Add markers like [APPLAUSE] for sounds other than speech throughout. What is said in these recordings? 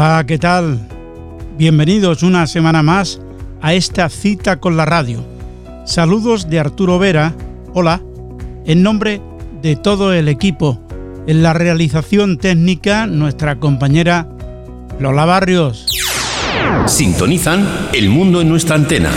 Hola, ¿qué tal? Bienvenidos una semana más a esta cita con la radio. Saludos de Arturo Vera, hola, en nombre de todo el equipo. En la realización técnica, nuestra compañera Lola Barrios. Sintonizan El mundo en nuestra antena.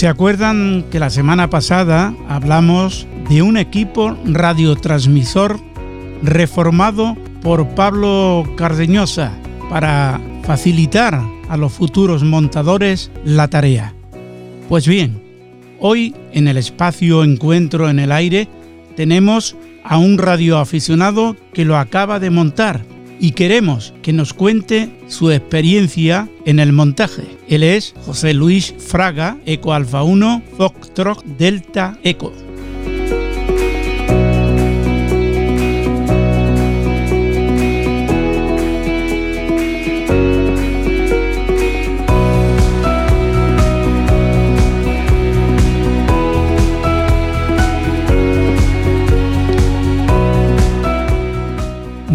¿Se acuerdan que la semana pasada hablamos de un equipo radiotransmisor reformado por Pablo Cardeñosa para facilitar a los futuros montadores la tarea? Pues bien, hoy en el espacio Encuentro en el Aire tenemos a un radioaficionado que lo acaba de montar y queremos que nos cuente su experiencia en el montaje. Él es José Luis Fraga, Eco Alfa 1, Foxtrot Delta Eco.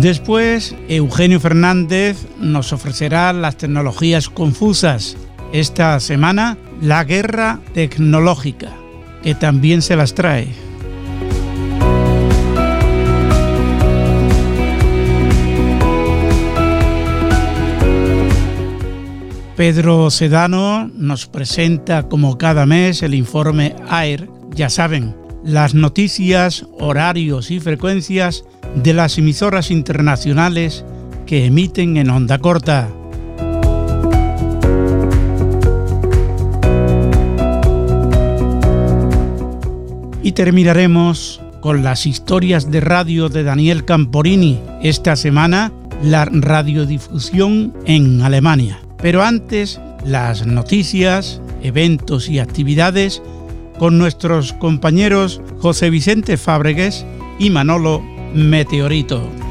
Después, Eugenio Fernández nos ofrecerá las tecnologías confusas. Esta semana, la guerra tecnológica, que también se las trae. Pedro Sedano nos presenta como cada mes el informe AIR. Ya saben, las noticias, horarios y frecuencias de las emisoras internacionales que emiten en onda corta. Y terminaremos con las historias de radio de Daniel Camporini. Esta semana, la radiodifusión en Alemania. Pero antes, las noticias, eventos y actividades con nuestros compañeros José Vicente Fábregues y Manolo Meteorito.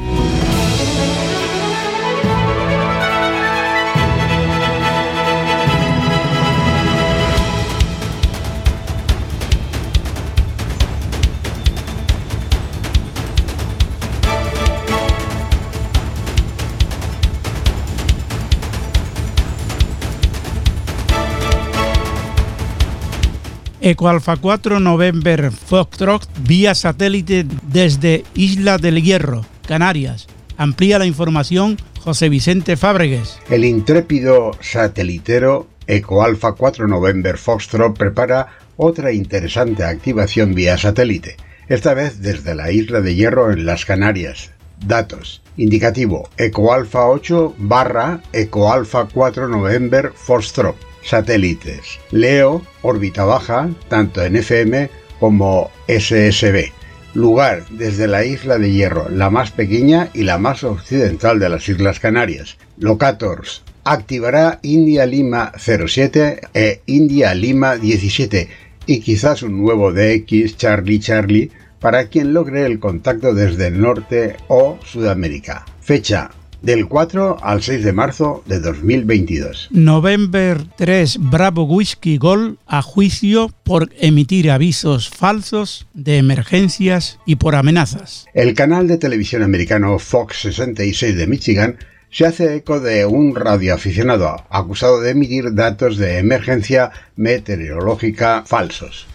Eco Alfa 4 November Foxtrot vía satélite desde Isla del Hierro, Canarias. Amplía la información José Vicente Fábregues. El intrépido satelitero Eco Alfa 4 November Foxtrot prepara otra interesante activación vía satélite, esta vez desde la Isla de Hierro en las Canarias. Datos. Indicativo Eco Alfa 8 barra Eco Alfa 4 November Foxtrot satélites. Leo, órbita baja, tanto en FM como SSB. Lugar desde la isla de Hierro, la más pequeña y la más occidental de las Islas Canarias. Locators. Activará India Lima 07 e India Lima 17 y quizás un nuevo DX Charlie Charlie para quien logre el contacto desde el norte o Sudamérica. Fecha del 4 al 6 de marzo de 2022. November 3 Bravo Whisky Gol a juicio por emitir avisos falsos de emergencias y por amenazas. El canal de televisión americano Fox 66 de Michigan se hace eco de un radioaficionado acusado de emitir datos de emergencia meteorológica falsos.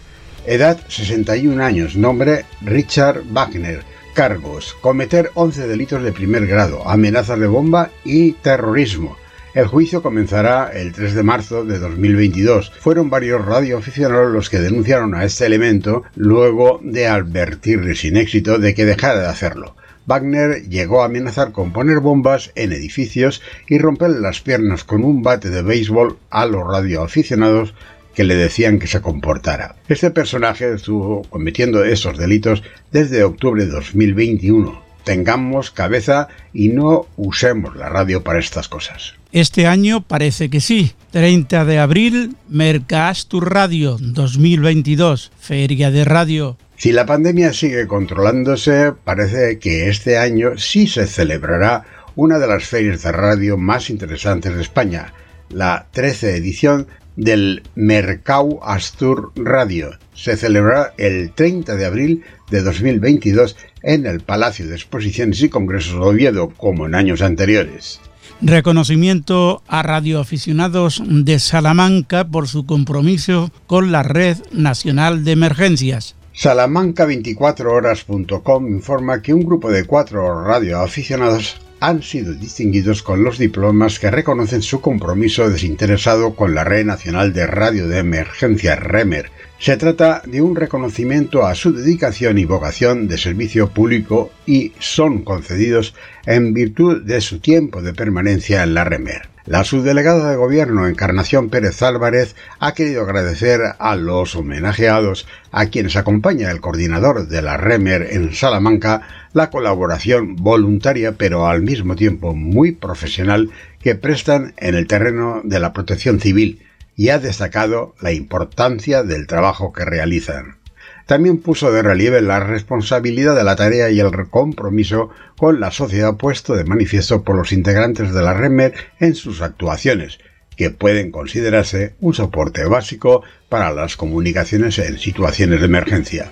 Edad 61 años, nombre Richard Wagner, Cargos. Cometer 11 delitos de primer grado, amenazas de bomba y terrorismo. El juicio comenzará el 3 de marzo de 2022. Fueron varios radioaficionados los que denunciaron a este elemento luego de advertirle sin éxito de que dejara de hacerlo. Wagner llegó a amenazar con poner bombas en edificios y romper las piernas con un bate de béisbol a los radioaficionados que le decían que se comportara. Este personaje estuvo cometiendo esos delitos desde octubre de 2021. Tengamos cabeza y no usemos la radio para estas cosas. Este año parece que sí. 30 de abril, Mercastur Radio 2022, Feria de Radio. Si la pandemia sigue controlándose, parece que este año sí se celebrará una de las ferias de radio más interesantes de España, la 13 edición del Mercau Astur Radio. Se celebrará el 30 de abril de 2022 en el Palacio de Exposiciones y Congresos de Oviedo, como en años anteriores. Reconocimiento a radioaficionados de Salamanca por su compromiso con la Red Nacional de Emergencias. Salamanca24horas.com informa que un grupo de cuatro radioaficionados han sido distinguidos con los diplomas que reconocen su compromiso desinteresado con la Red Nacional de Radio de Emergencia REMER. Se trata de un reconocimiento a su dedicación y vocación de servicio público y son concedidos en virtud de su tiempo de permanencia en la REMER. La subdelegada de Gobierno Encarnación Pérez Álvarez ha querido agradecer a los homenajeados, a quienes acompaña el coordinador de la REMER en Salamanca, la colaboración voluntaria pero al mismo tiempo muy profesional que prestan en el terreno de la protección civil y ha destacado la importancia del trabajo que realizan. También puso de relieve la responsabilidad de la tarea y el compromiso con la sociedad puesto de manifiesto por los integrantes de la REMER en sus actuaciones, que pueden considerarse un soporte básico para las comunicaciones en situaciones de emergencia.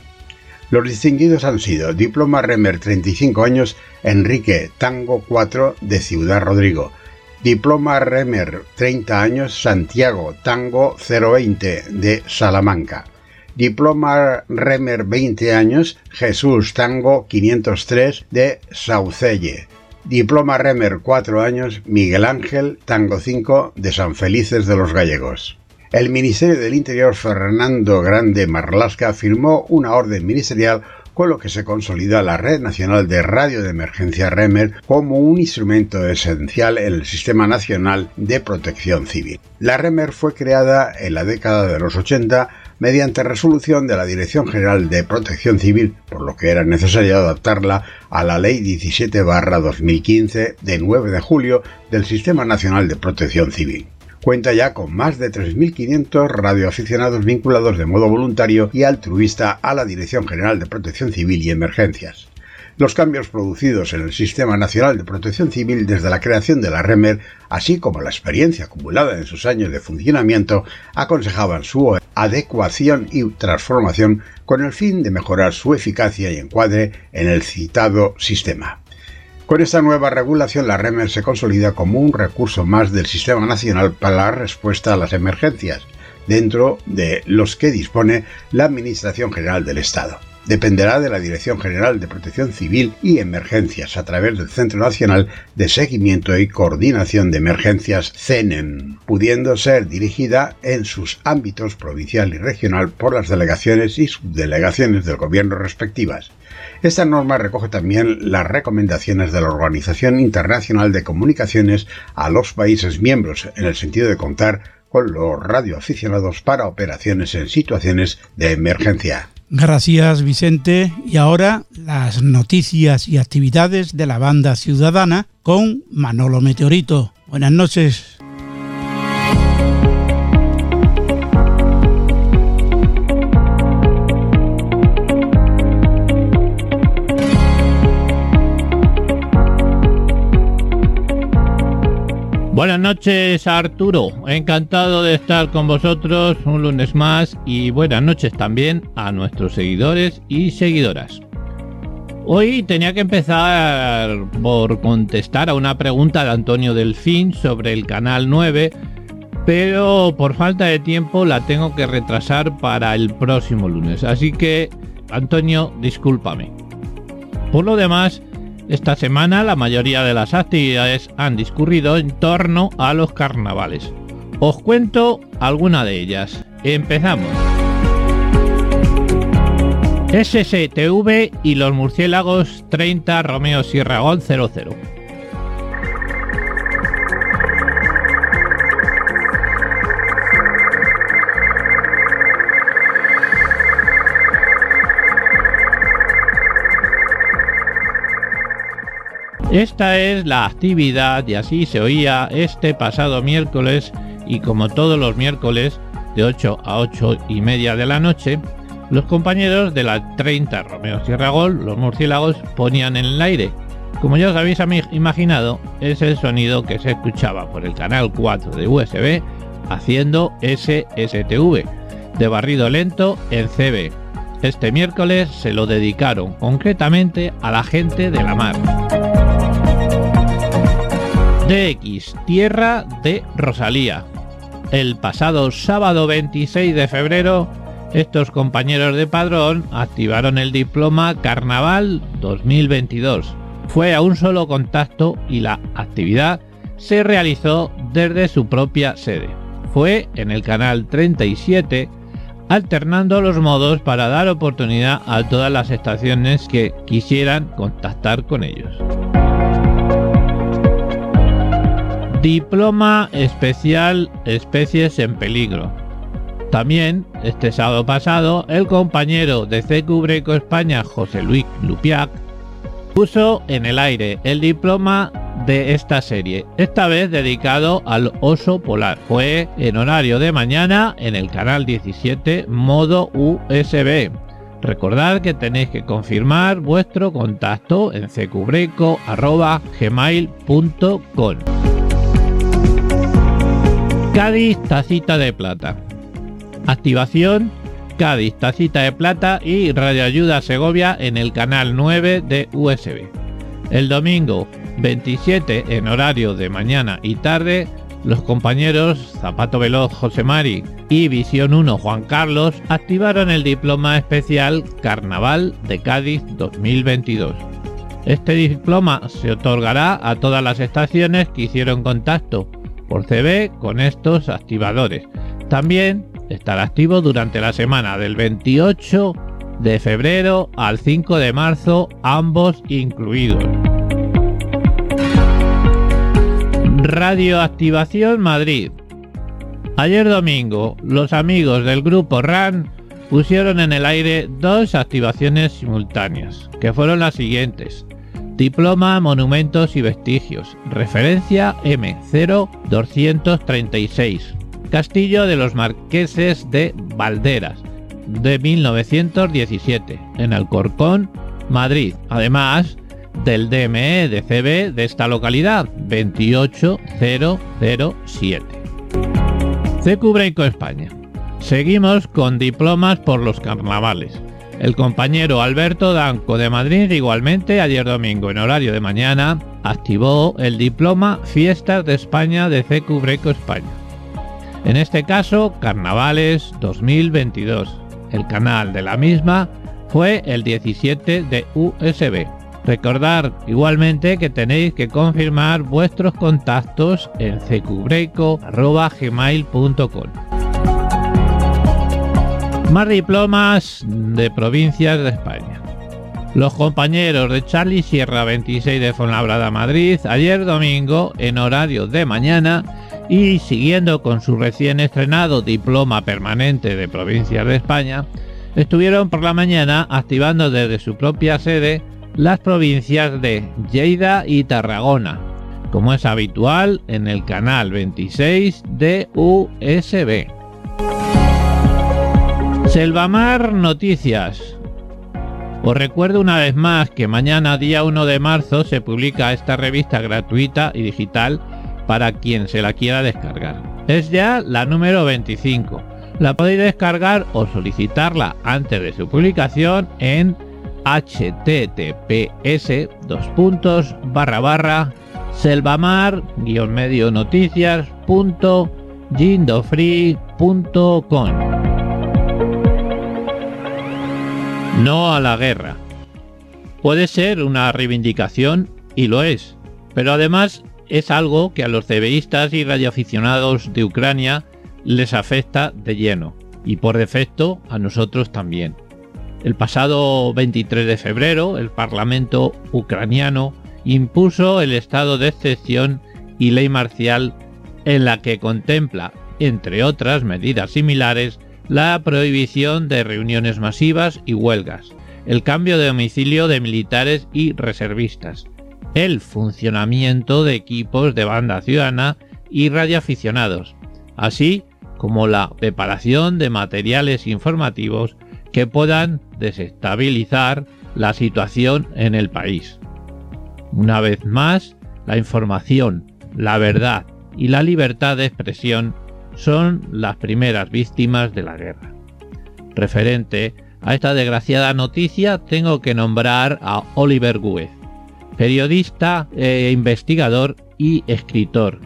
Los distinguidos han sido Diploma Remer 35 años Enrique Tango 4 de Ciudad Rodrigo, Diploma Remer 30 años Santiago Tango 020 de Salamanca, Diploma Remer 20 años Jesús Tango 503 de Saucelle, Diploma Remer 4 años Miguel Ángel Tango 5 de San Felices de los Gallegos. El Ministerio del Interior Fernando Grande Marlasca firmó una orden ministerial con lo que se consolida la Red Nacional de Radio de Emergencia REMER como un instrumento esencial en el Sistema Nacional de Protección Civil. La REMER fue creada en la década de los 80 mediante resolución de la Dirección General de Protección Civil, por lo que era necesario adaptarla a la Ley 17-2015 de 9 de julio del Sistema Nacional de Protección Civil. Cuenta ya con más de 3.500 radioaficionados vinculados de modo voluntario y altruista a la Dirección General de Protección Civil y Emergencias. Los cambios producidos en el Sistema Nacional de Protección Civil desde la creación de la REMER, así como la experiencia acumulada en sus años de funcionamiento, aconsejaban su adecuación y transformación con el fin de mejorar su eficacia y encuadre en el citado sistema. Con esta nueva regulación, la REMER se consolida como un recurso más del Sistema Nacional para la respuesta a las emergencias, dentro de los que dispone la Administración General del Estado. Dependerá de la Dirección General de Protección Civil y Emergencias a través del Centro Nacional de Seguimiento y Coordinación de Emergencias CENEM, pudiendo ser dirigida en sus ámbitos provincial y regional por las delegaciones y subdelegaciones del gobierno respectivas. Esta norma recoge también las recomendaciones de la Organización Internacional de Comunicaciones a los países miembros en el sentido de contar con los radioaficionados para operaciones en situaciones de emergencia. Gracias Vicente. Y ahora las noticias y actividades de la banda ciudadana con Manolo Meteorito. Buenas noches. Buenas noches Arturo, encantado de estar con vosotros un lunes más y buenas noches también a nuestros seguidores y seguidoras. Hoy tenía que empezar por contestar a una pregunta de Antonio Delfín sobre el canal 9, pero por falta de tiempo la tengo que retrasar para el próximo lunes, así que Antonio, discúlpame. Por lo demás, Esta semana la mayoría de las actividades han discurrido en torno a los carnavales. Os cuento alguna de ellas. Empezamos. SSTV y los murciélagos 30 Romeo Sierra Gol 00. Esta es la actividad y así se oía este pasado miércoles y como todos los miércoles de 8 a 8 y media de la noche, los compañeros de la 30 Romeo Sierra Gol, los murciélagos, ponían en el aire. Como ya os habéis imaginado, es el sonido que se escuchaba por el canal 4 de USB haciendo SSTV, de barrido lento en CB. Este miércoles se lo dedicaron concretamente a la gente de la mar. DX, Tierra de Rosalía. El pasado sábado 26 de febrero, estos compañeros de padrón activaron el diploma Carnaval 2022. Fue a un solo contacto y la actividad se realizó desde su propia sede. Fue en el canal 37 alternando los modos para dar oportunidad a todas las estaciones que quisieran contactar con ellos. Diploma Especial Especies en Peligro. También, este sábado pasado, el compañero de CQ Breco España, José Luis Lupiac, puso en el aire el diploma de esta serie, esta vez dedicado al oso polar. Fue en horario de mañana en el canal 17 modo USB. Recordad que tenéis que confirmar vuestro contacto en cqbreco.gmail.com Cádiz Tacita de Plata. Activación Cádiz Tacita de Plata y Radioayuda Segovia en el canal 9 de USB. El domingo 27 en horario de mañana y tarde, los compañeros Zapato Veloz José Mari y Visión 1 Juan Carlos activaron el diploma especial Carnaval de Cádiz 2022. Este diploma se otorgará a todas las estaciones que hicieron contacto por CB con estos activadores. También estará activo durante la semana del 28 de febrero al 5 de marzo, ambos incluidos. Radioactivación Madrid. Ayer domingo, los amigos del grupo RAN pusieron en el aire dos activaciones simultáneas, que fueron las siguientes. Diploma Monumentos y Vestigios, referencia M0236, Castillo de los Marqueses de Valderas, de 1917, en Alcorcón, Madrid. Además del DME de CB de esta localidad, 28007. CQ Breco España. Seguimos con diplomas por los carnavales. El compañero Alberto Danco de Madrid igualmente ayer domingo en horario de mañana activó el diploma Fiestas de España de CQ Breco España. En este caso, Carnavales 2022. El canal de la misma fue el 17 de USB. Recordad igualmente que tenéis que confirmar vuestros contactos en cqbreco.gmail.com. Más diplomas de provincias de España. Los compañeros de Charlie Sierra 26 de Fonlabrada Madrid ayer domingo en horario de mañana y siguiendo con su recién estrenado diploma permanente de provincias de España, estuvieron por la mañana activando desde su propia sede las provincias de Lleida y Tarragona, como es habitual en el canal 26 de USB. Selvamar Noticias. Os recuerdo una vez más que mañana día 1 de marzo se publica esta revista gratuita y digital para quien se la quiera descargar. Es ya la número 25. La podéis descargar o solicitarla antes de su publicación en https dos puntos barra barra selvamar medio no a la guerra. Puede ser una reivindicación y lo es, pero además es algo que a los CBistas y radioaficionados de Ucrania les afecta de lleno y por defecto a nosotros también. El pasado 23 de febrero el Parlamento ucraniano impuso el estado de excepción y ley marcial en la que contempla, entre otras medidas similares, la prohibición de reuniones masivas y huelgas, el cambio de domicilio de militares y reservistas, el funcionamiento de equipos de banda ciudadana y radioaficionados, así como la preparación de materiales informativos que puedan desestabilizar la situación en el país. Una vez más, la información, la verdad y la libertad de expresión son las primeras víctimas de la guerra. Referente a esta desgraciada noticia tengo que nombrar a Oliver Guez, periodista e investigador y escritor.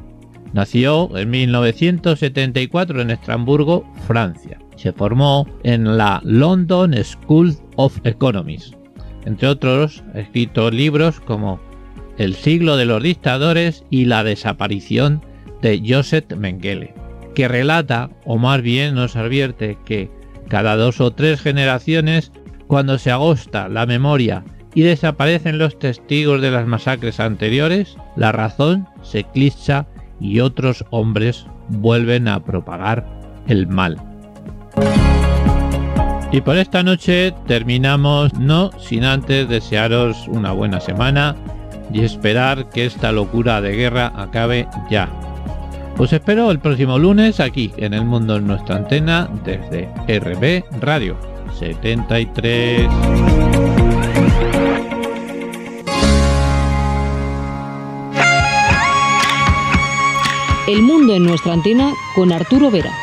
Nació en 1974 en Estrasburgo, Francia. Se formó en la London School of Economics. Entre otros, ha escrito libros como El siglo de los dictadores y la desaparición de Joseph Mengele que relata, o más bien nos advierte que cada dos o tres generaciones, cuando se agosta la memoria y desaparecen los testigos de las masacres anteriores, la razón se eclipsa y otros hombres vuelven a propagar el mal. Y por esta noche terminamos no sin antes desearos una buena semana y esperar que esta locura de guerra acabe ya. Os espero el próximo lunes aquí en El Mundo en nuestra antena desde RB Radio 73. El Mundo en nuestra antena con Arturo Vera.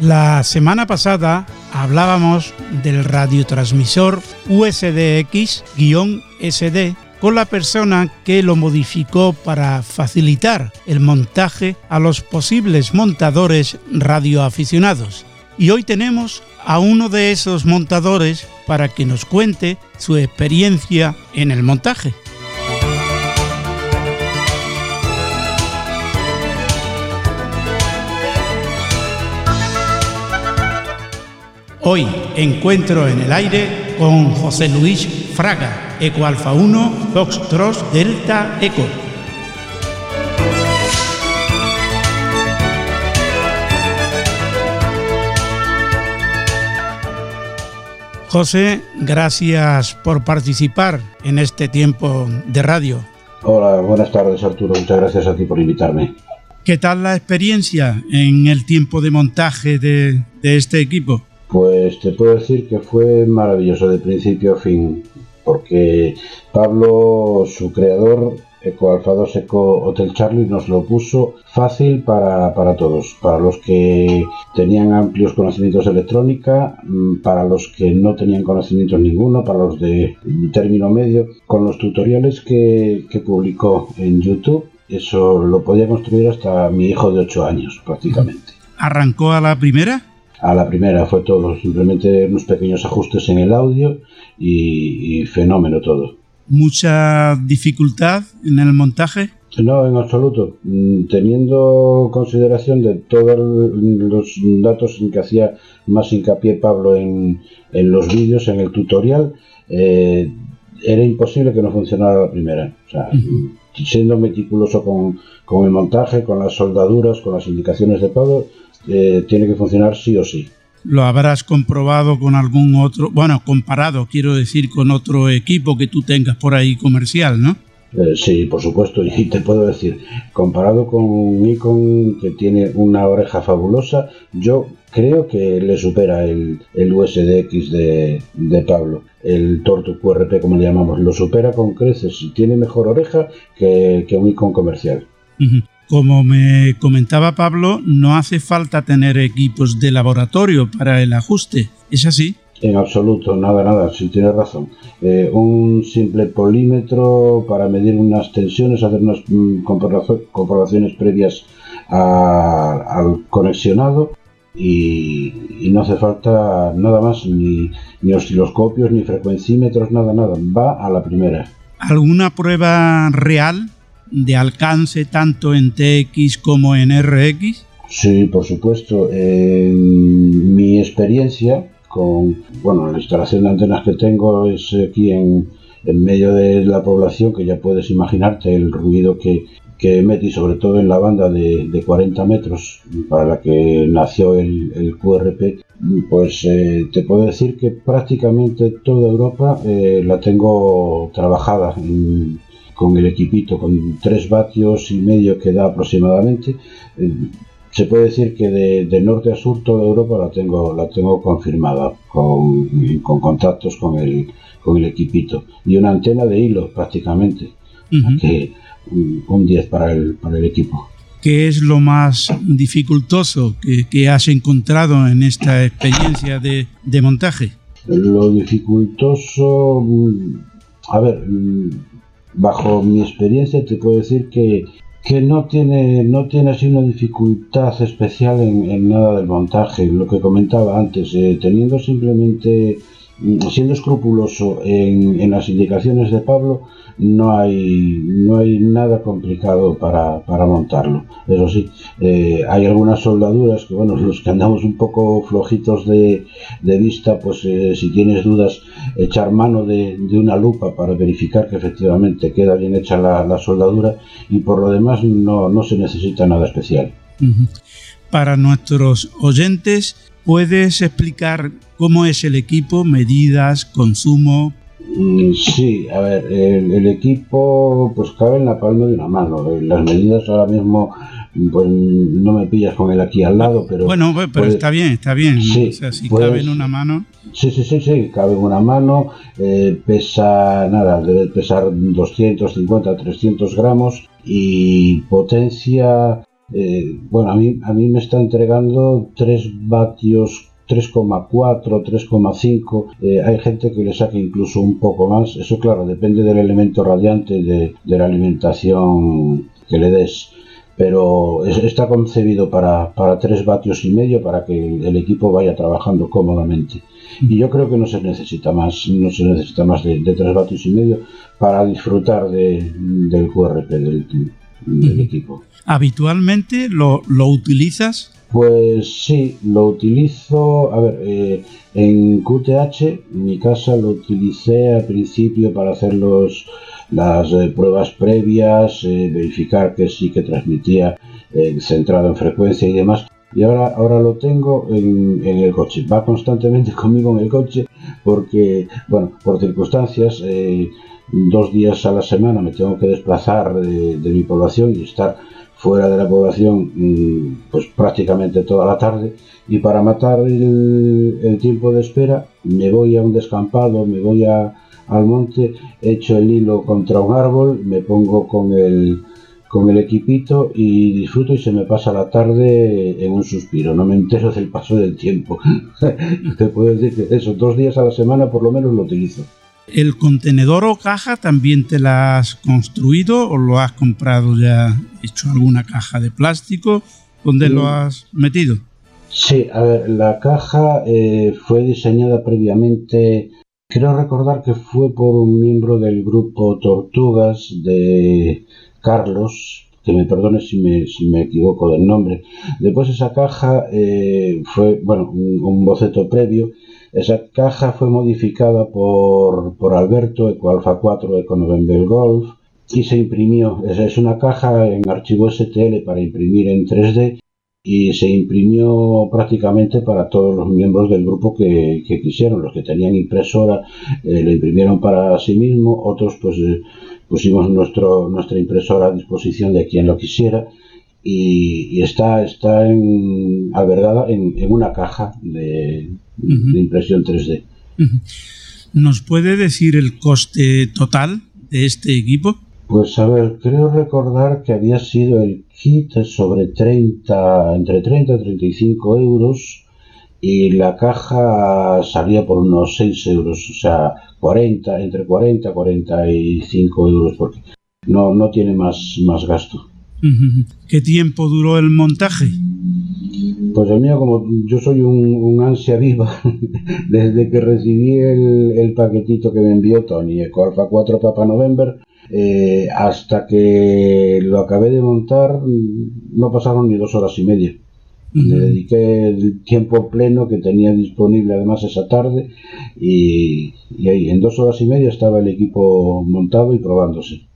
La semana pasada hablábamos del radiotransmisor USDX-SD con la persona que lo modificó para facilitar el montaje a los posibles montadores radioaficionados. Y hoy tenemos a uno de esos montadores para que nos cuente su experiencia en el montaje. Hoy encuentro en el aire con José Luis Fraga, Eco Alfa 1, Fox Delta Eco. José, gracias por participar en este tiempo de radio. Hola, buenas tardes Arturo, muchas gracias a ti por invitarme. ¿Qué tal la experiencia en el tiempo de montaje de, de este equipo? Pues te puedo decir que fue maravilloso de principio a fin, porque Pablo, su creador, Eco Alfa 2 Eco Hotel Charlie, nos lo puso fácil para, para, todos, para los que tenían amplios conocimientos de electrónica, mm, para los que no tenían conocimientos ninguno, para los de término medio, con los tutoriales que, que publicó en YouTube. Eso lo podía construir hasta mi hijo de 8 años prácticamente. ¿Arrancó a la primera? A la primera fue todo, simplemente unos pequeños ajustes en el audio y, fenómeno todo. ¿Mucha dificultad en el montaje? No, en absoluto. Mm, teniendo consideración de todos los datos en que hacía más hincapié Pablo en, los vídeos, en el tutorial, eh, era imposible que no funcionara la primera. O sea, siendo meticuloso con, el montaje, con las soldaduras, con las indicaciones de Pablo, eh, tiene que funcionar sí o sí. lo habrás comprobado con algún otro, bueno, comparado, quiero decir, con otro equipo que tú tengas por ahí comercial, ¿no? Eh, sí, por supuesto, y te puedo decir, comparado con un Nikon que tiene una oreja fabulosa, yo creo que le supera el, el USDX de, de Pablo, el Tortu QRP como le llamamos, lo supera con creces y tiene mejor oreja que, que un Nikon comercial. Como me comentaba Pablo, no hace falta tener equipos de laboratorio para el ajuste, ¿es así? En absoluto, nada, nada, si tienes razón. Eh, un simple polímetro para medir unas tensiones, hacer unas mm, comprobaciones previas al conexionado y, no hace falta nada más, ni, ni osciloscopios, ni frecuencímetros, nada, nada. Va a la primera. ¿Alguna prueba real de alcance tanto en TX como en RX? Sí, por supuesto. En mi experiencia, con bueno la instalación de antenas que tengo es aquí en, en medio de la población que ya puedes imaginarte el ruido que, que emite y sobre todo en la banda de, de 40 metros para la que nació el, el QRP pues eh, te puedo decir que prácticamente toda Europa eh, la tengo trabajada con el equipito con 3 vatios y medio que da aproximadamente eh, se puede decir que de, norte a sur toda Europa la tengo, la tengo confirmada con, contactos con el, con el equipito y una antena de hilo prácticamente, que un 10 para el, para el equipo. ¿Qué es lo más dificultoso que, has encontrado en esta experiencia de, de montaje? Lo dificultoso, mm, a ver, mm, bajo mi experiencia te puedo decir que que no tiene, no tiene así una dificultad especial en, nada del montaje, lo que comentaba antes, eh, teniendo simplemente, siendo escrupuloso en, en las indicaciones de Pablo, no hay, no hay nada complicado para, para montarlo. Eso sí, eh, hay algunas soldaduras que, bueno, [LAUGHS] los que andamos un poco flojitos de, de vista, pues eh, si tienes dudas, echar mano de, de, una lupa para verificar que efectivamente queda bien hecha la, la soldadura y por lo demás no, no se necesita nada especial. Para nuestros oyentes, ¿puedes explicar cómo es el equipo, medidas, consumo, Mm, sí, a ver, el, equipo pues cabe en la palma de una mano. Eh, las medidas ahora mismo pues no me pillas con él aquí al lado, pero... Bueno, pero está bien, está bien. Sí, o sea, si cabe en una mano... Sí, sí, sí, sí, cabe en una mano, eh, pesa, nada, debe pesar 250, 300 gramos y potencia... Eh, bueno, a mí, a mí me está entregando 3 vatios 3,4, 3,5, eh, hay gente que le saca incluso un poco más, eso claro, depende del elemento radiante de, la alimentación que le des pero está concebido para, para 3 vatios y medio para que el, equipo vaya trabajando cómodamente. Y yo creo que no se necesita más, no se necesita más de, de 3 vatios y medio para disfrutar de, del QRP del, del equipo. ¿Habitualmente lo, lo utilizas pues sí, lo utilizo, a ver, eh, en QTH, en mi casa lo utilicé al principio para hacer los, las eh, pruebas previas, eh, verificar que sí que transmitía centrado en frecuencia y demás. Y ahora, ahora lo tengo en, en, el coche. Va constantemente [LAUGHS] conmigo en el coche porque, bueno, por circunstancias, dos días a la semana me tengo que desplazar de, de mi población y estar fuera de la población mm, pues prácticamente toda la tarde y para matar el, tiempo de espera me voy a un descampado, me voy a, al monte, echo el hilo contra un árbol, me pongo con el, con el equipito y disfruto y se me pasa la tarde en un suspiro, no me entero del paso del tiempo. [LAUGHS] Te puedo decir que esos dos días a la semana por lo menos lo utilizo. ¿El contenedor o caja también te la has construido o lo has comprado ya hecho alguna caja de plástico? ¿Dónde lo has metido? Sí, a ver, la caja eh, fue diseñada previamente, creo recordar que fue por un miembro del grupo Tortugas de Carlos, que me perdone si me, si me equivoco del nombre. Después esa caja eh, fue, bueno, un boceto previo esa caja fue modificada por, por Alberto, Eco Alpha 4, Eco November Golf, y se imprimió. Es, es una caja en archivo STL para imprimir en 3D y se imprimió prácticamente para todos los miembros del grupo que, quisieron. Los que tenían impresora eh, lo imprimieron para sí mismo, otros pues eh, pusimos nuestro, nuestra impresora a disposición de quien lo quisiera y, está, está en, albergada en, una caja de, impresión 3D. ¿Nos puede decir el coste total de este equipo? Pues a ver, creo recordar que había sido el kit sobre 30, entre 30 y 35 euros y la caja salía por unos 6 euros, o sea, 40, entre 40 y 45 euros, porque no, no tiene más, más gasto. ¿Qué tiempo duró el montaje? Pues el mío, como yo soy un, ansia viva, [LAUGHS] desde que recibí el, paquetito que me envió Tony, Eco Alpha 4 Papa November, eh, hasta que lo acabé de montar, no pasaron ni dos horas y media. Le dediqué el tiempo pleno que tenía disponible además esa tarde y, y ahí en dos horas y media estaba el equipo montado y probándose.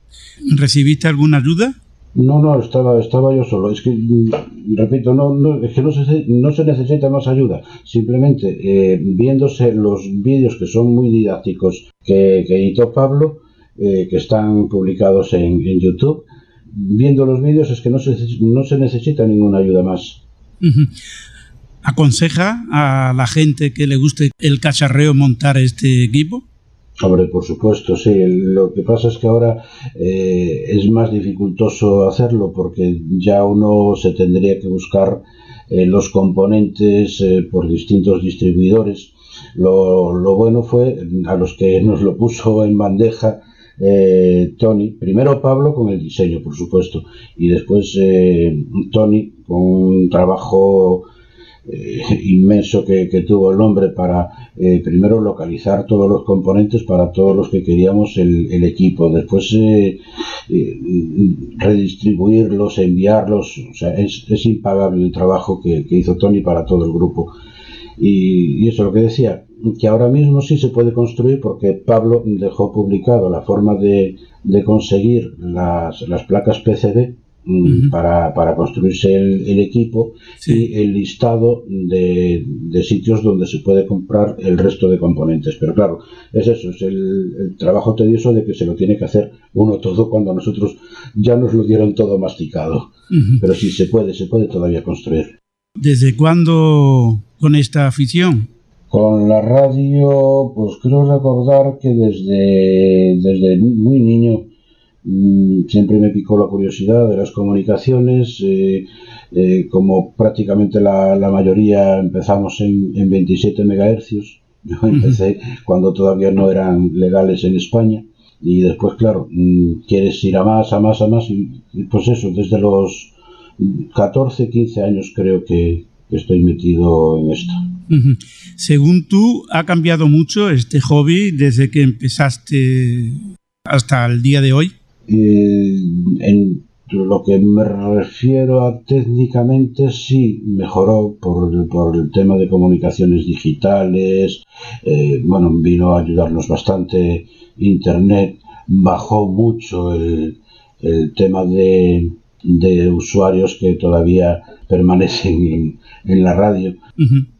¿Recibiste alguna ayuda? No, no, estaba, estaba yo solo. Es que, mm, repito, no, no, es que no se, no se necesita más ayuda. Simplemente eh, viéndose los vídeos que son muy didácticos que, editó Pablo, eh, que están publicados en, en, YouTube, viendo los vídeos es que no se, no se necesita ninguna ayuda más. ¿Aconseja a la gente que le guste el cacharreo montar este equipo? Hombre, por supuesto, sí. Lo que pasa es que ahora eh, es más dificultoso hacerlo porque ya uno se tendría que buscar eh, los componentes eh, por distintos distribuidores. Lo, lo, bueno fue a los que nos lo puso en bandeja Tony, primero Pablo con el diseño, por supuesto, y después Tony con un trabajo eh, inmenso que, tuvo el hombre para eh, primero localizar todos los componentes para todos los que queríamos el, equipo, después eh, redistribuirlos, enviarlos, o sea, es, impagable el trabajo que, hizo Tony para todo el grupo. Y, eso es lo que decía, que ahora mismo sí se puede construir porque Pablo dejó publicado la forma de, conseguir las, las placas PCD Para, para, construirse el, equipo y el listado de, de, sitios donde se puede comprar el resto de componentes. Pero claro, es eso, es el, trabajo tedioso de que se lo tiene que hacer uno todo cuando nosotros ya nos lo dieron todo masticado. Pero sí, se puede, se puede todavía construir. ¿Desde cuándo con esta afición? Con la radio, pues creo recordar que desde, desde muy niño siempre me picó la curiosidad de las comunicaciones, eh, eh, como prácticamente la, mayoría empezamos en, 27 MHz, [LAUGHS] yo empecé cuando todavía no eran legales en España. Y después, claro, mm, quieres ir a más, a más, a más. Y, pues eso, desde los 14, 15 años creo que, estoy metido en esto. Según tú, ¿ha cambiado mucho este hobby desde que empezaste hasta el día de hoy? En lo que me refiero a técnicamente, sí mejoró por, por el tema de comunicaciones digitales. Eh, bueno, vino a ayudarnos bastante Internet. Bajó mucho el, el tema de, de usuarios que todavía permanecen en, en la radio.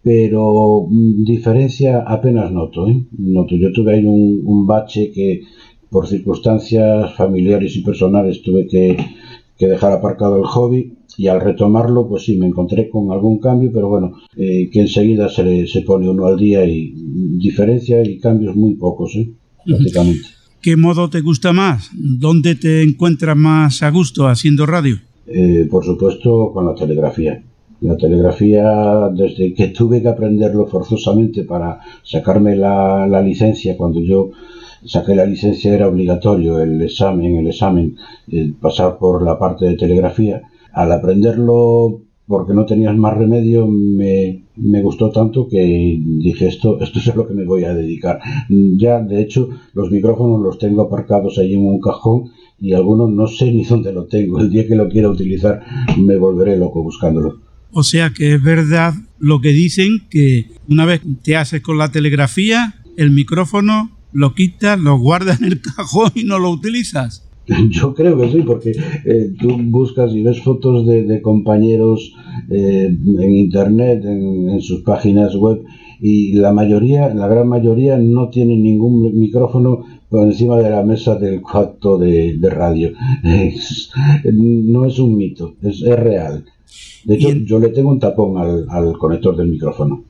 Pero mm, diferencia apenas noto, ¿eh? noto. Yo tuve ahí un, un bache que, por circunstancias familiares y personales tuve que, dejar aparcado el hobby y al retomarlo pues sí me encontré con algún cambio pero bueno eh, que enseguida se, se pone uno al día y diferencia y cambios muy pocos ¿eh? prácticamente ¿Qué modo te gusta más? ¿Dónde te encuentras más a gusto haciendo radio? Eh, por supuesto con la telegrafía la telegrafía desde que tuve que aprenderlo forzosamente para sacarme la, la licencia cuando yo saqué la licencia era obligatorio el examen, el examen, pasar por la parte de telegrafía. Al aprenderlo porque no tenías más remedio, me, me, gustó tanto que dije esto, esto es a lo que me voy a dedicar. Ya, de hecho, los micrófonos los tengo aparcados ahí en un cajón y algunos no sé ni dónde lo tengo. El día que lo quiera utilizar me volveré loco buscándolo. O sea que es verdad lo que dicen que una vez te haces con la telegrafía, el micrófono lo quitas, lo guardas en el cajón y no lo utilizas. [LAUGHS] Yo creo que sí, porque eh, tú buscas y ves fotos de, compañeros eh, en internet, en, sus páginas web, y la mayoría, la gran mayoría, no tienen ningún micrófono por encima de la mesa del cuarto de, radio. [LAUGHS] no es un mito, es, real. De hecho, yo le tengo un tapón al, conector del micrófono.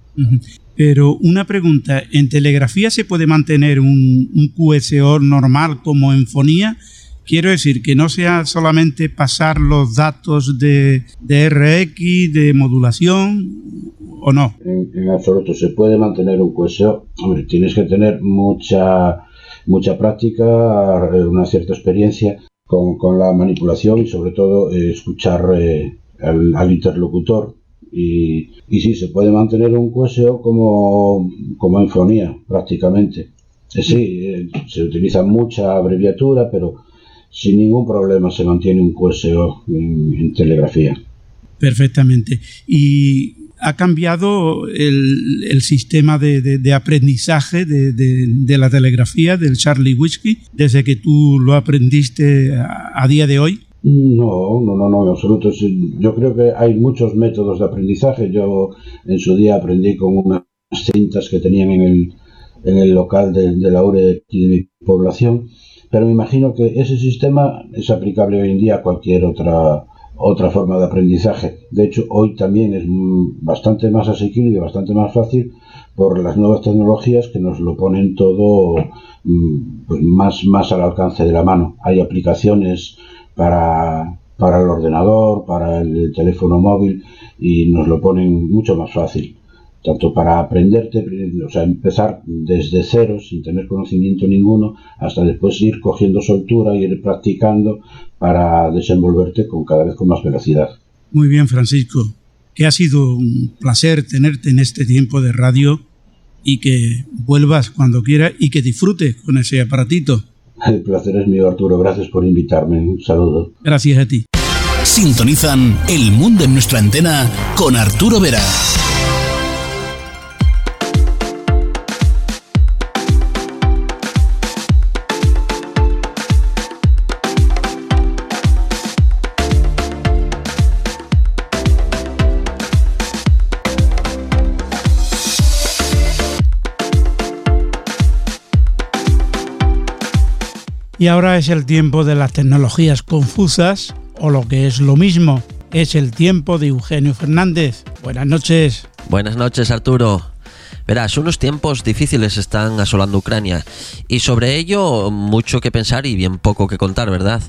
Pero una pregunta, ¿en telegrafía se puede mantener un, un QSO normal como en fonía? Quiero decir que no sea solamente pasar los datos de, de RX, de modulación, o no. En, absoluto, se puede mantener un QSO. Hombre, tienes que tener mucha, mucha práctica, una cierta experiencia con, con la manipulación y sobre todo eh, escuchar eh, al, interlocutor. Y, y sí, se puede mantener un QSO como, como en fonía, prácticamente. Eh, sí, se utiliza mucha abreviatura, pero sin ningún problema se mantiene un QSO en, telegrafía. Perfectamente. ¿Y ha cambiado el, sistema de, aprendizaje de, la telegrafía del Charlie Whiskey desde que tú lo aprendiste a, día de hoy? No, no, no, no, en absoluto. Yo creo que hay muchos métodos de aprendizaje. Yo en su día aprendí con unas cintas que tenían en el, en el local de, la URE de mi población pero me imagino que ese sistema es aplicable hoy en día a cualquier otra otra forma de aprendizaje. De hecho, hoy también es bastante más asequible y bastante más fácil por las nuevas tecnologías que nos lo ponen todo mm, pues, más, más al alcance de la mano. Hay aplicaciones para, para el ordenador, para el teléfono móvil y nos lo ponen mucho más fácil tanto para aprenderte, o sea, empezar desde cero, sin tener conocimiento ninguno, hasta después ir cogiendo soltura y ir practicando para desenvolverte con cada vez con más velocidad. Muy bien, Francisco, que ha sido un placer tenerte en este tiempo de radio y que vuelvas cuando quieras y que disfrutes con ese aparatito. El placer es mío, Arturo. Gracias por invitarme. Un saludo. Gracias a ti. Sintonizan El Mundo en nuestra antena con Arturo Vera. Y ahora es el tiempo de las tecnologías confusas, o lo que es lo mismo, es el tiempo de Eugenio Fernández. Buenas noches. Buenas noches, Arturo. Verás, unos tiempos difíciles están asolando Ucrania y sobre ello mucho que pensar y bien poco que contar, ¿verdad?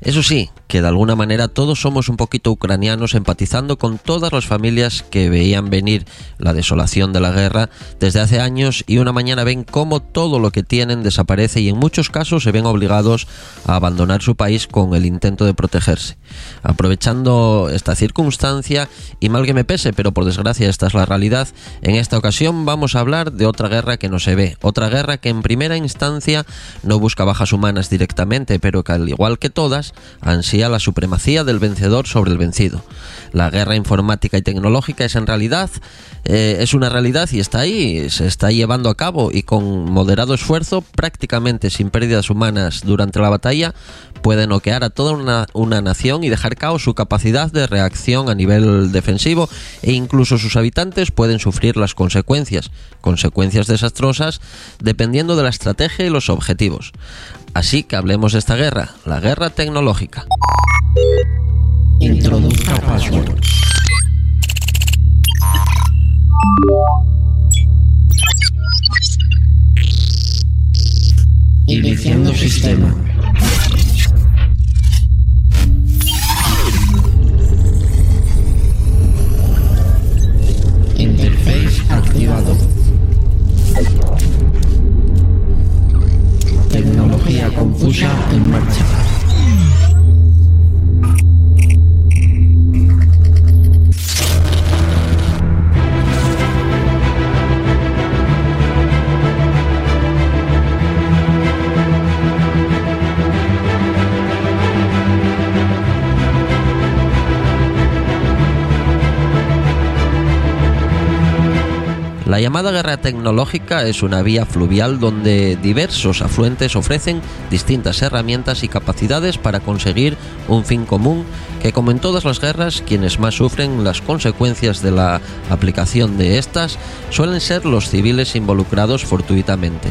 Eso sí, que de alguna manera todos somos un poquito ucranianos empatizando con todas las familias que veían venir la desolación de la guerra desde hace años y una mañana ven cómo todo lo que tienen desaparece y en muchos casos se ven obligados a abandonar su país con el intento de protegerse. Aprovechando esta circunstancia, y mal que me pese, pero por desgracia esta es la realidad, en esta ocasión vamos a hablar de otra guerra que no se ve, otra guerra que en primera instancia no busca bajas humanas directamente, pero que al igual que todas, ansía la supremacía del vencedor sobre el vencido. La guerra informática y tecnológica es en realidad, eh, es una realidad y está ahí, se está llevando a cabo y con moderado esfuerzo, prácticamente sin pérdidas humanas durante la batalla, puede noquear a toda una, una, nación y dejar caos su capacidad de reacción a nivel defensivo e incluso sus habitantes pueden sufrir las consecuencias, consecuencias desastrosas dependiendo de la estrategia y los objetivos. Así que hablemos de esta guerra, la guerra tecnológica. Introduzca password. Iniciando sistema. Rougeard in Max. Llamada guerra tecnológica es una vía fluvial donde diversos afluentes ofrecen distintas herramientas y capacidades para conseguir un fin común que como en todas las guerras quienes más sufren las consecuencias de la aplicación de estas suelen ser los civiles involucrados fortuitamente.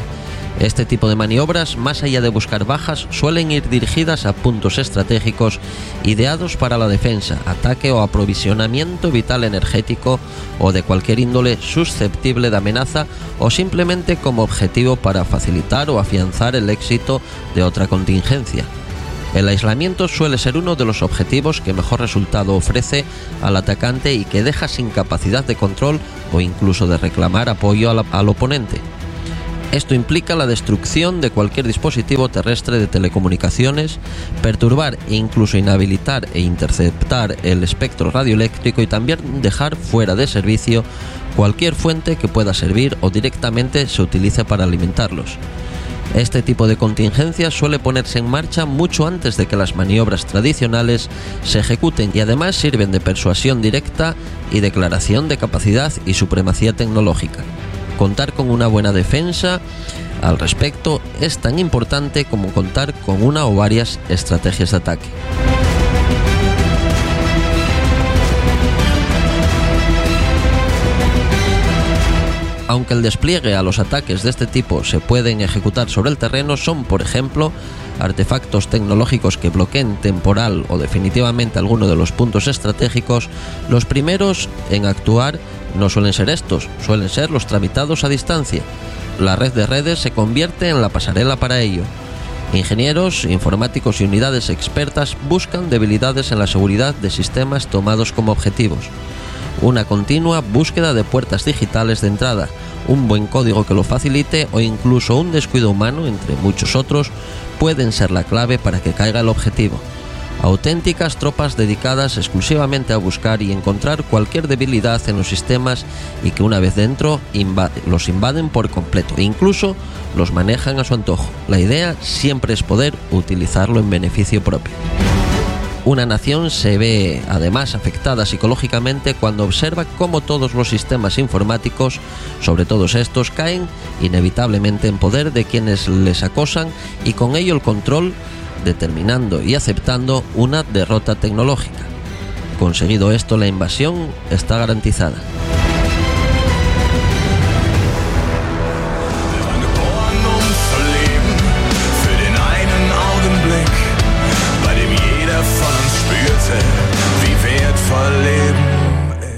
Este tipo de maniobras, más allá de buscar bajas, suelen ir dirigidas a puntos estratégicos ideados para la defensa, ataque o aprovisionamiento vital energético o de cualquier índole susceptible de amenaza o simplemente como objetivo para facilitar o afianzar el éxito de otra contingencia. El aislamiento suele ser uno de los objetivos que mejor resultado ofrece al atacante y que deja sin capacidad de control o incluso de reclamar apoyo al, al oponente. Esto implica la destrucción de cualquier dispositivo terrestre de telecomunicaciones, perturbar e incluso inhabilitar e interceptar el espectro radioeléctrico y también dejar fuera de servicio cualquier fuente que pueda servir o directamente se utilice para alimentarlos. Este tipo de contingencia suele ponerse en marcha mucho antes de que las maniobras tradicionales se ejecuten y además sirven de persuasión directa y declaración de capacidad y supremacía tecnológica. Contar con una buena defensa al respecto es tan importante como contar con una o varias estrategias de ataque. Aunque el despliegue a los ataques de este tipo se pueden ejecutar sobre el terreno, son, por ejemplo, artefactos tecnológicos que bloqueen temporal o definitivamente alguno de los puntos estratégicos, los primeros en actuar no suelen ser estos, suelen ser los tramitados a distancia. La red de redes se convierte en la pasarela para ello. Ingenieros, informáticos y unidades expertas buscan debilidades en la seguridad de sistemas tomados como objetivos. Una continua búsqueda de puertas digitales de entrada, un buen código que lo facilite o incluso un descuido humano, entre muchos otros, pueden ser la clave para que caiga el objetivo auténticas tropas dedicadas exclusivamente a buscar y encontrar cualquier debilidad en los sistemas y que una vez dentro los invaden por completo e incluso los manejan a su antojo. La idea siempre es poder utilizarlo en beneficio propio. Una nación se ve además afectada psicológicamente cuando observa cómo todos los sistemas informáticos, sobre todos estos, caen inevitablemente en poder de quienes les acosan y con ello el control determinando y aceptando una derrota tecnológica. Conseguido esto, la invasión está garantizada.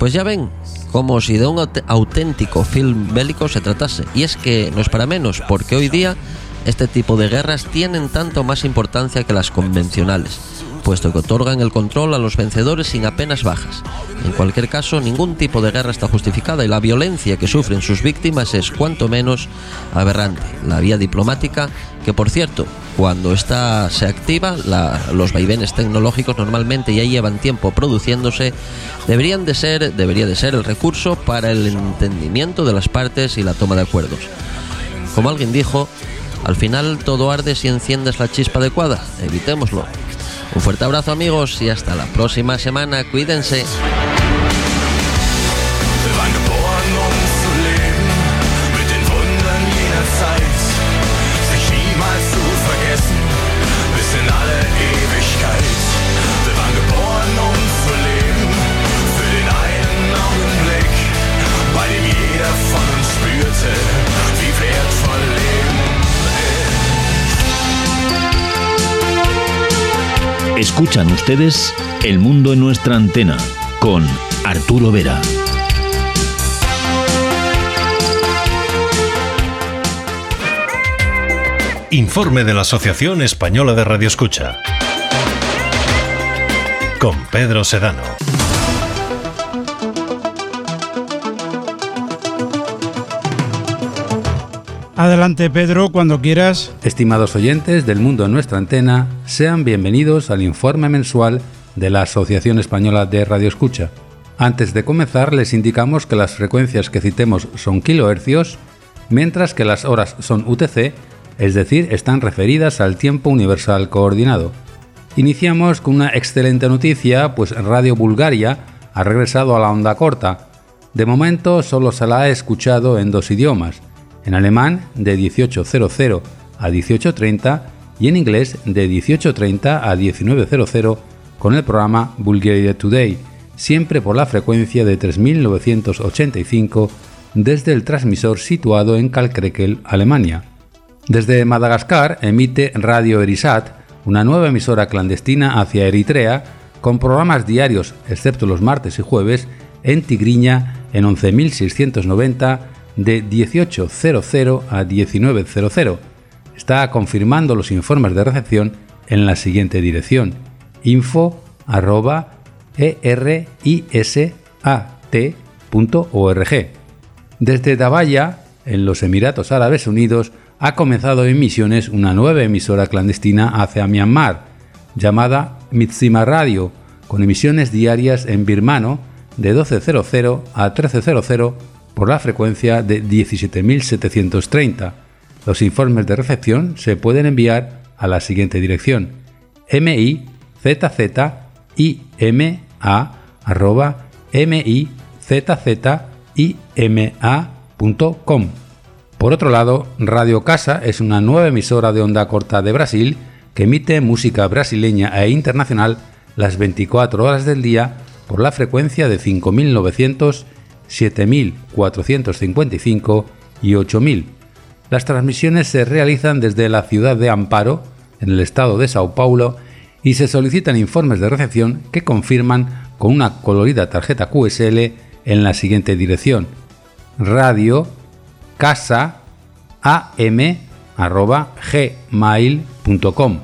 Pues ya ven, como si de un auténtico film bélico se tratase. Y es que no es para menos, porque hoy día este tipo de guerras tienen tanto más importancia que las convencionales, puesto que otorgan el control a los vencedores sin apenas bajas. En cualquier caso, ningún tipo de guerra está justificada y la violencia que sufren sus víctimas es cuanto menos aberrante. La vía diplomática, que por cierto, cuando esta se activa, los vaivenes tecnológicos normalmente ya llevan tiempo produciéndose, deberían de ser, debería de ser el recurso para el entendimiento de las partes y la toma de acuerdos. Como alguien dijo, al final todo arde si enciendes la chispa adecuada. Evitémoslo. Un fuerte abrazo amigos y hasta la próxima semana. Cuídense. Escuchan ustedes El Mundo en nuestra antena con Arturo Vera. Informe de la Asociación Española de Radioescucha. Con Pedro Sedano. Adelante Pedro, cuando quieras. Estimados oyentes del mundo en nuestra antena, sean bienvenidos al informe mensual de la Asociación Española de Radio Escucha. Antes de comenzar les indicamos que las frecuencias que citemos son kilohercios, mientras que las horas son UTC, es decir, están referidas al tiempo universal coordinado. Iniciamos con una excelente noticia, pues Radio Bulgaria ha regresado a la onda corta, De momento solo se la ha escuchado en dos idiomas, en alemán de 18.00 a 18.30 y en inglés de 18.30 a 19.00 con el programa Bulgaria Today, siempre por la frecuencia de 3985 desde el transmisor situado en Kalkrekel, Alemania. Desde Madagascar emite Radio Erisat, una nueva emisora clandestina hacia Eritrea, con programas diarios, excepto los martes y jueves, en Tigriña en 11.690 de 18.00 a 19.00. Está confirmando los informes de recepción en la siguiente dirección info Desde Dabaya, en los Emiratos Árabes Unidos, ha comenzado emisiones una nueva emisora clandestina hacia Myanmar, llamada Mitsima Radio, con emisiones diarias en birmano de 12.00 a 13.00 por la frecuencia de 17.730. Los informes de recepción se pueden enviar a la siguiente dirección: mizzima.com. Por otro lado, Radio Casa es una nueva emisora de onda corta de Brasil que emite música brasileña e internacional las 24 horas del día por la frecuencia de 5900, 7455 y 8000. Las transmisiones se realizan desde la ciudad de Amparo, en el estado de Sao Paulo, y se solicitan informes de recepción que confirman con una colorida tarjeta QSL en la siguiente dirección: radio casa am@gmail.com.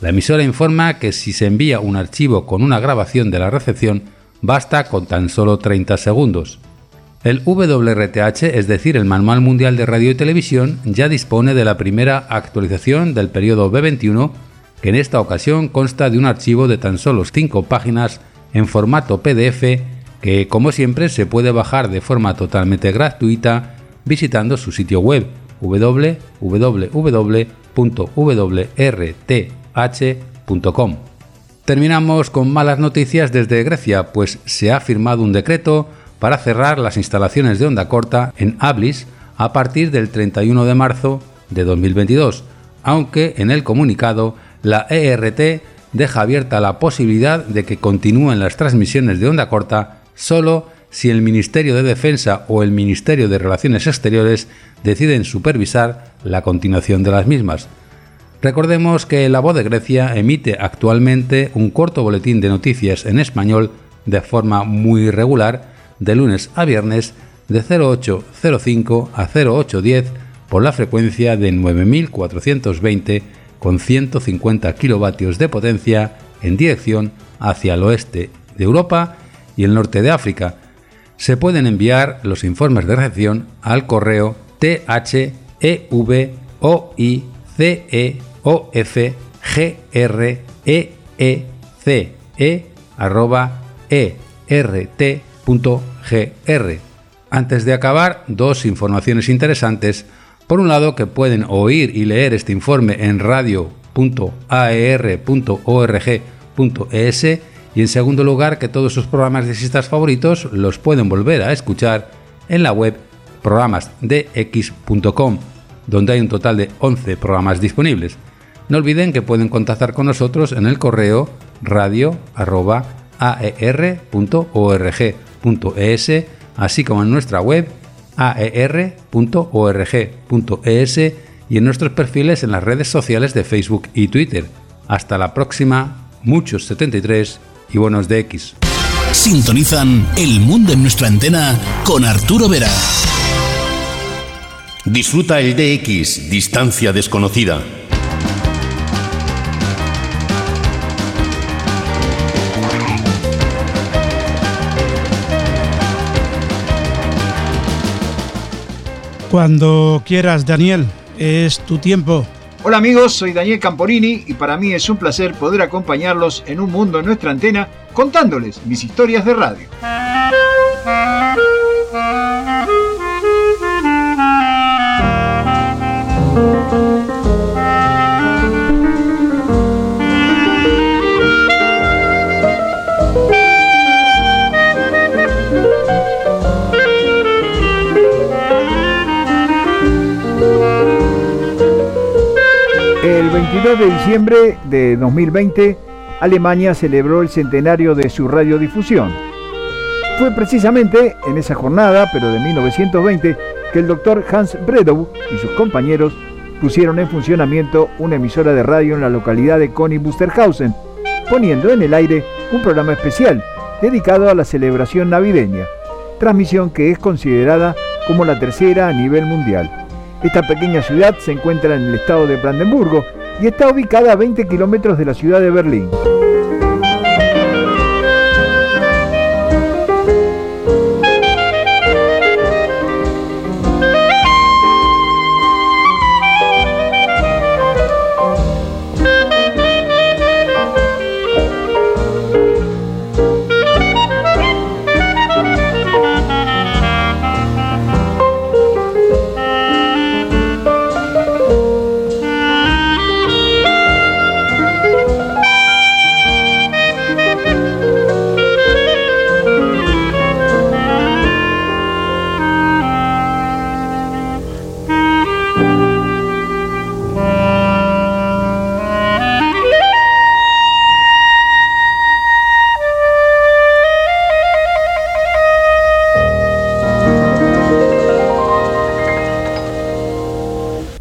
La emisora informa que si se envía un archivo con una grabación de la recepción, basta con tan solo 30 segundos. El WRTH, es decir, el Manual Mundial de Radio y Televisión, ya dispone de la primera actualización del periodo B21, que en esta ocasión consta de un archivo de tan solo 5 páginas en formato PDF que, como siempre, se puede bajar de forma totalmente gratuita visitando su sitio web www.wrth.com. Terminamos con malas noticias desde Grecia, pues se ha firmado un decreto para cerrar las instalaciones de onda corta en Ablis a partir del 31 de marzo de 2022, aunque en el comunicado la ERT deja abierta la posibilidad de que continúen las transmisiones de onda corta solo si el Ministerio de Defensa o el Ministerio de Relaciones Exteriores deciden supervisar la continuación de las mismas. Recordemos que La Voz de Grecia emite actualmente un corto boletín de noticias en español de forma muy regular de lunes a viernes de 0805 a 0810 por la frecuencia de 9420 con 150 kilovatios de potencia en dirección hacia el oeste de Europa y el norte de África. Se pueden enviar los informes de recepción al correo theoviceoefgreece Antes de acabar, dos informaciones interesantes. Por un lado, que pueden oír y leer este informe en radio.aer.org.es y en segundo lugar que todos sus programas de citas favoritos los pueden volver a escuchar en la web programasdx.com, donde hay un total de 11 programas disponibles. No olviden que pueden contactar con nosotros en el correo radio.aer.org.es, así como en nuestra web aer.org.es y en nuestros perfiles en las redes sociales de Facebook y Twitter. Hasta la próxima, muchos 73 y buenos DX. Sintonizan El Mundo en nuestra antena con Arturo Vera. Disfruta el DX, distancia desconocida. Cuando quieras, Daniel, es tu tiempo. Hola amigos, soy Daniel Camporini y para mí es un placer poder acompañarlos en un mundo en nuestra antena contándoles mis historias de radio. 22 de diciembre de 2020, Alemania celebró el centenario de su radiodifusión. Fue precisamente en esa jornada, pero de 1920, que el doctor Hans Bredow y sus compañeros pusieron en funcionamiento una emisora de radio en la localidad de Conny Busterhausen, poniendo en el aire un programa especial dedicado a la celebración navideña, transmisión que es considerada como la tercera a nivel mundial. Esta pequeña ciudad se encuentra en el estado de Brandenburgo y está ubicada a 20 kilómetros de la ciudad de Berlín.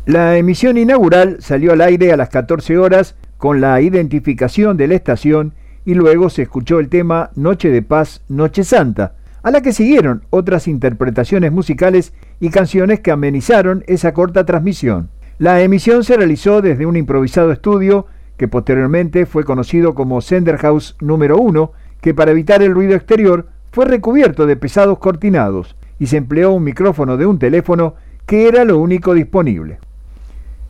La emisión inaugural salió al aire a las 14 horas con la identificación de la estación y luego se escuchó el tema Noche de Paz, Noche Santa, a la que siguieron otras interpretaciones musicales y canciones que amenizaron esa corta transmisión. La emisión se realizó desde un improvisado estudio que posteriormente fue conocido como Senderhaus número 1, que para evitar el ruido exterior fue recubierto de pesados cortinados y se empleó un micrófono de un teléfono que era lo único disponible.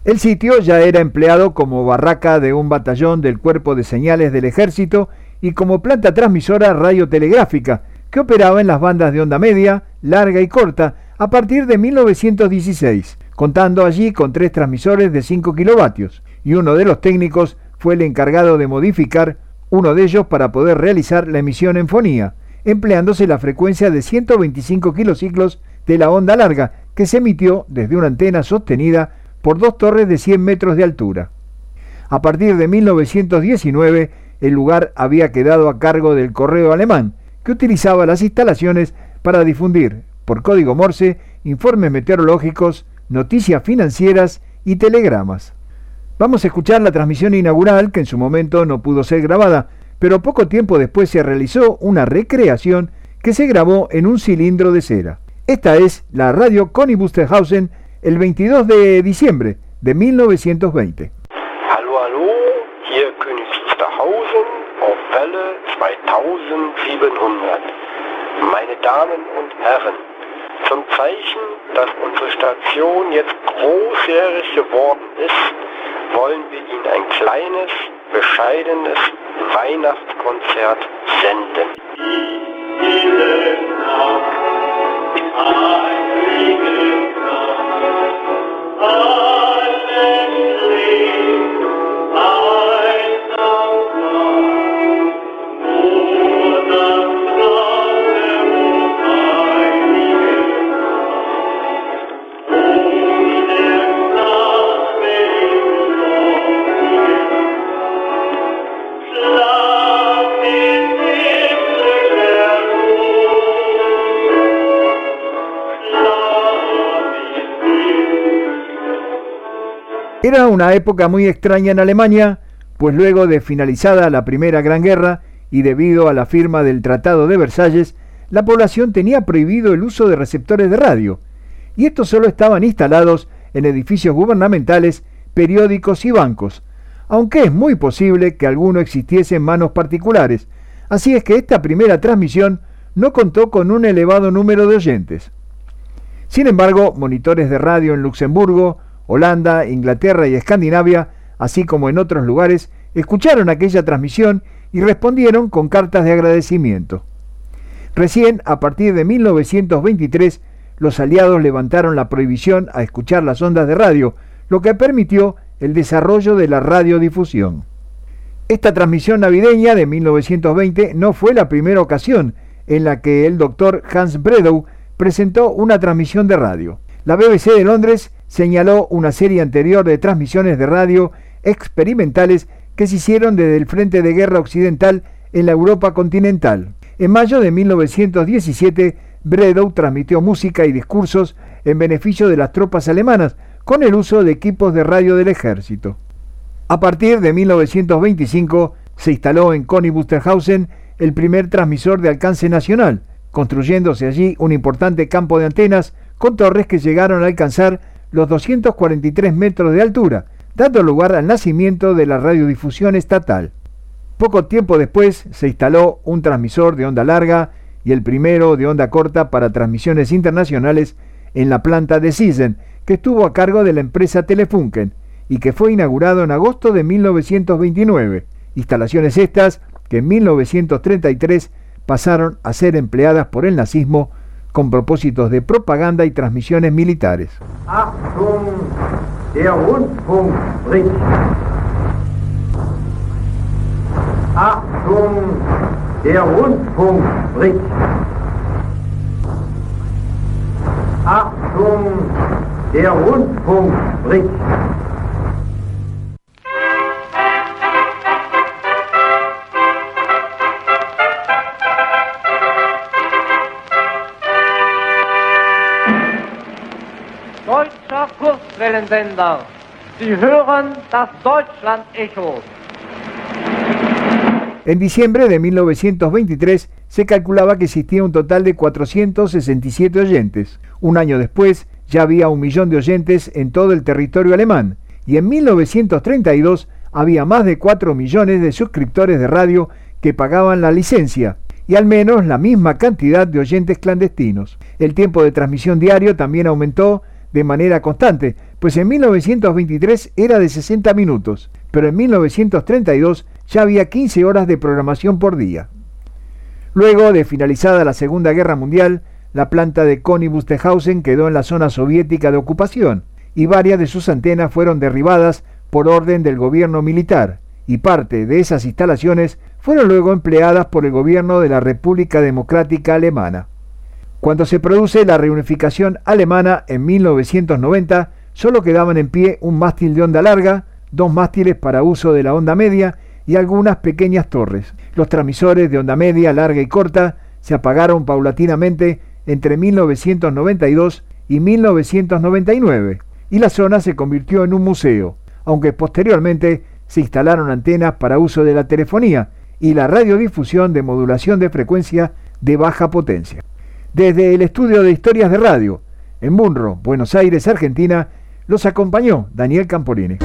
El sitio ya era empleado como barraca de un batallón del Cuerpo de Señales del Ejército y como planta transmisora radiotelegráfica, que operaba en las bandas de onda media, larga y corta a partir de 1916, contando allí con tres transmisores de 5 kilovatios, y uno de los técnicos fue el encargado de modificar uno de ellos para poder realizar la emisión en fonía, empleándose la frecuencia de 125 kilociclos de la onda larga, que se emitió desde una antena sostenida por dos torres de 100 metros de altura. A partir de 1919, el lugar había quedado a cargo del correo alemán, que utilizaba las instalaciones para difundir, por código Morse, informes meteorológicos, noticias financieras y telegramas. Vamos a escuchar la transmisión inaugural, que en su momento no pudo ser grabada, pero poco tiempo después se realizó una recreación que se grabó en un cilindro de cera. Esta es la radio Connie Busterhausen el 22 de diciembre de 1920. Hallo, hallo, hier König Wusterhausen auf Welle 2700. Meine Damen und Herren, zum Zeichen, dass unsere Station jetzt großjährig geworden ist, wollen wir Ihnen ein kleines, bescheidenes Weihnachtskonzert senden. Era una época muy extraña en Alemania, pues luego de finalizada la Primera Gran Guerra y debido a la firma del Tratado de Versalles, la población tenía prohibido el uso de receptores de radio, y estos solo estaban instalados en edificios gubernamentales, periódicos y bancos, aunque es muy posible que alguno existiese en manos particulares, así es que esta primera transmisión no contó con un elevado número de oyentes. Sin embargo, monitores de radio en Luxemburgo, Holanda, Inglaterra y Escandinavia, así como en otros lugares, escucharon aquella transmisión y respondieron con cartas de agradecimiento. Recién, a partir de 1923, los aliados levantaron la prohibición a escuchar las ondas de radio, lo que permitió el desarrollo de la radiodifusión. Esta transmisión navideña de 1920 no fue la primera ocasión en la que el doctor Hans Bredow presentó una transmisión de radio. La BBC de Londres señaló una serie anterior de transmisiones de radio experimentales que se hicieron desde el Frente de Guerra Occidental en la Europa continental. En mayo de 1917, Bredow transmitió música y discursos en beneficio de las tropas alemanas con el uso de equipos de radio del ejército. A partir de 1925 se instaló en Connie Busterhausen el primer transmisor de alcance nacional, construyéndose allí un importante campo de antenas con torres que llegaron a alcanzar los 243 metros de altura, dando lugar al nacimiento de la radiodifusión estatal. Poco tiempo después se instaló un transmisor de onda larga y el primero de onda corta para transmisiones internacionales en la planta de Sisen, que estuvo a cargo de la empresa Telefunken y que fue inaugurado en agosto de 1929. Instalaciones estas que en 1933 pasaron a ser empleadas por el nazismo con propósitos de propaganda y transmisiones militares. En diciembre de 1923 se calculaba que existía un total de 467 oyentes. Un año después ya había un millón de oyentes en todo el territorio alemán y en 1932 había más de 4 millones de suscriptores de radio que pagaban la licencia y al menos la misma cantidad de oyentes clandestinos. El tiempo de transmisión diario también aumentó de manera constante, pues en 1923 era de 60 minutos, pero en 1932 ya había 15 horas de programación por día. Luego de finalizada la Segunda Guerra Mundial, la planta de Connie Busterhausen quedó en la zona soviética de ocupación y varias de sus antenas fueron derribadas por orden del gobierno militar, y parte de esas instalaciones fueron luego empleadas por el gobierno de la República Democrática Alemana. Cuando se produce la reunificación alemana en 1990, solo quedaban en pie un mástil de onda larga, dos mástiles para uso de la onda media y algunas pequeñas torres. Los transmisores de onda media, larga y corta se apagaron paulatinamente entre 1992 y 1999 y la zona se convirtió en un museo, aunque posteriormente se instalaron antenas para uso de la telefonía y la radiodifusión de modulación de frecuencia de baja potencia. Desde el estudio de historias de radio, en Bunro, Buenos Aires, Argentina, los acompañó Daniel Camporini.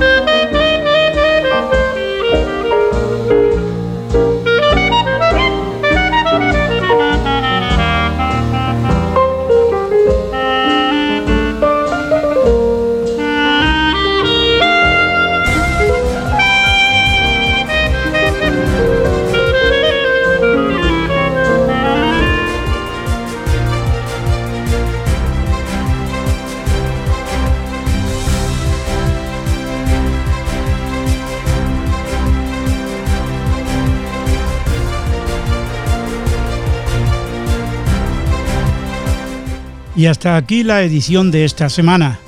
Y hasta aquí la edición de esta semana.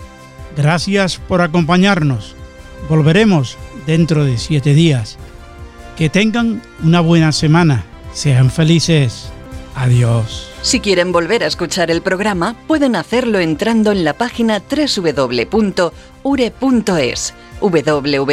Gracias por acompañarnos. Volveremos dentro de siete días. Que tengan una buena semana. Sean felices. Adiós. Si quieren volver a escuchar el programa, pueden hacerlo entrando en la página www.ure.es. www.ure.es.